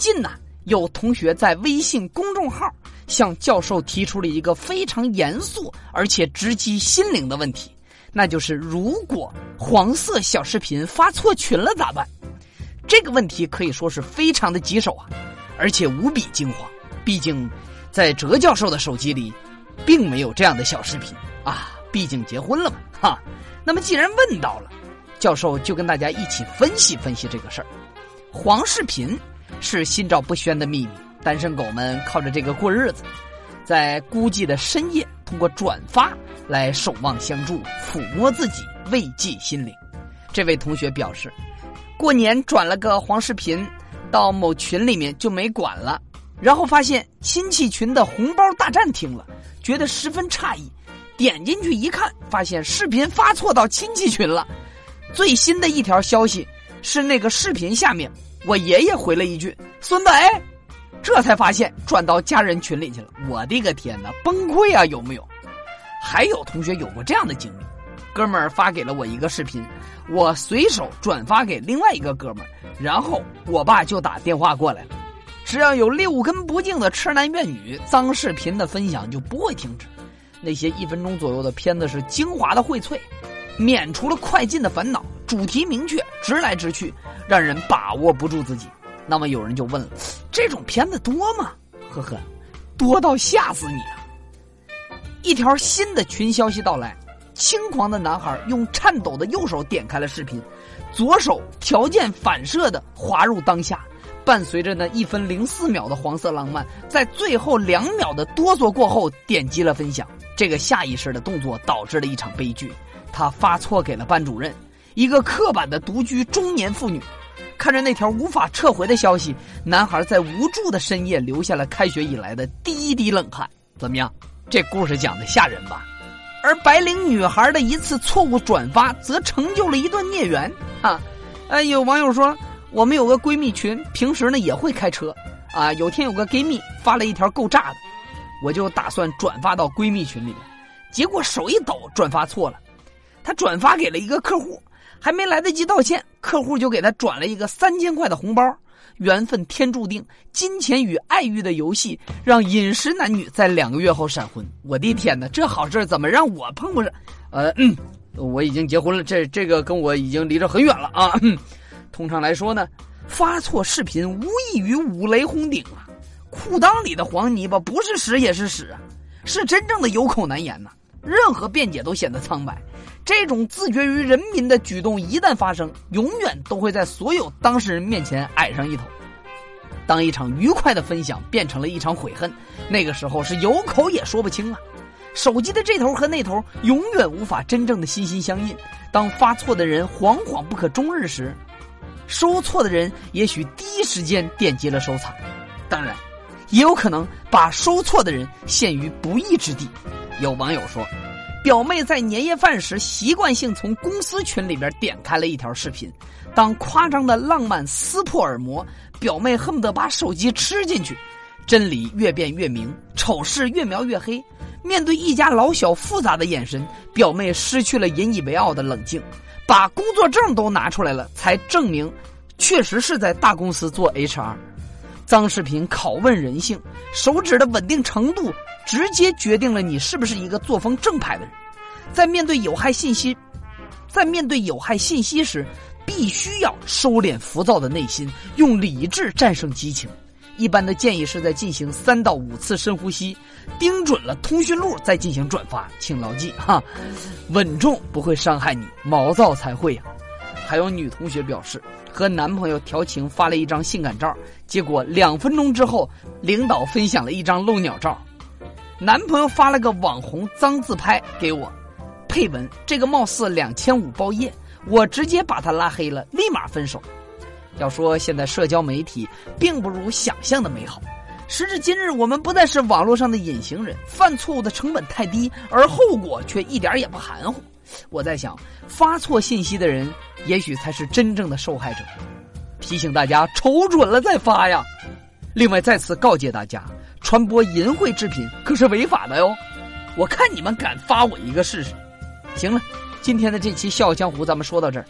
近呢，有同学在微信公众号向教授提出了一个非常严肃而且直击心灵的问题，那就是如果黄色小视频发错群了咋办？这个问题可以说是非常的棘手啊，而且无比惊慌。毕竟，在哲教授的手机里，并没有这样的小视频啊，毕竟结婚了嘛，哈。那么既然问到了，教授就跟大家一起分析分析这个事儿。黄视频是心照不宣的秘密，单身狗们靠着这个过日子，在孤寂的深夜，通过转发来守望相助，抚摸自己，慰藉心灵。这位同学表示，过年转了个黄视频到某群里面就没管了，然后发现亲戚群的红包大战停了，觉得十分诧异，点进去一看，发现视频发错到亲戚群了。最新的一条消息。是那个视频下面，我爷爷回了一句：“孙子，哎，这才发现转到家人群里去了。”我的个天哪，崩溃啊！有没有？还有同学有过这样的经历？哥们儿发给了我一个视频，我随手转发给另外一个哥们儿，然后我爸就打电话过来了。只要有六根不净的痴男怨女，脏视频的分享就不会停止。那些一分钟左右的片子是精华的荟萃，免除了快进的烦恼。主题明确，直来直去，让人把握不住自己。那么有人就问了：这种片子多吗？呵呵，多到吓死你啊！一条新的群消息到来，轻狂的男孩用颤抖的右手点开了视频，左手条件反射的滑入当下，伴随着那一分零四秒的黄色浪漫，在最后两秒的哆嗦过后，点击了分享。这个下意识的动作导致了一场悲剧，他发错给了班主任。一个刻板的独居中年妇女，看着那条无法撤回的消息，男孩在无助的深夜流下了开学以来的第一滴冷汗。怎么样，这故事讲的吓人吧？而白领女孩的一次错误转发，则成就了一段孽缘。啊，哎，有网友说，我们有个闺蜜群，平时呢也会开车。啊，有天有个闺蜜发了一条够炸的，我就打算转发到闺蜜群里面，结果手一抖，转发错了，她转发给了一个客户。还没来得及道歉，客户就给他转了一个三千块的红包。缘分天注定，金钱与爱欲的游戏让饮食男女在两个月后闪婚。我的天哪，这好事怎么让我碰不上？呃，嗯，我已经结婚了，这这个跟我已经离着很远了啊。通常来说呢，发错视频无异于五雷轰顶啊！裤裆里的黄泥巴不是屎也是屎啊，是真正的有口难言呐。任何辩解都显得苍白。这种自绝于人民的举动一旦发生，永远都会在所有当事人面前矮上一头。当一场愉快的分享变成了一场悔恨，那个时候是有口也说不清啊。手机的这头和那头永远无法真正的心心相印。当发错的人惶惶不可终日时，收错的人也许第一时间点击了收藏。当然，也有可能把收错的人陷于不义之地。有网友说。表妹在年夜饭时习惯性从公司群里边点开了一条视频，当夸张的浪漫撕破耳膜，表妹恨不得把手机吃进去。真理越辩越明，丑事越描越黑。面对一家老小复杂的眼神，表妹失去了引以为傲的冷静，把工作证都拿出来了，才证明确实是在大公司做 HR。脏视频拷问人性，手指的稳定程度。直接决定了你是不是一个作风正派的人，在面对有害信息，在面对有害信息时，必须要收敛浮躁的内心，用理智战胜激情。一般的建议是在进行三到五次深呼吸，盯准了通讯录再进行转发，请牢记哈，稳重不会伤害你，毛躁才会呀。还有女同学表示，和男朋友调情发了一张性感照，结果两分钟之后，领导分享了一张露鸟照。男朋友发了个网红脏自拍给我，配文这个貌似两千五包夜，我直接把他拉黑了，立马分手。要说现在社交媒体并不如想象的美好，时至今日，我们不再是网络上的隐形人，犯错误的成本太低，而后果却一点也不含糊。我在想，发错信息的人也许才是真正的受害者。提醒大家，瞅准了再发呀。另外，再次告诫大家。传播淫秽制品可是违法的哟！我看你们敢发我一个试试。行了，今天的这期《笑傲江湖》咱们说到这儿。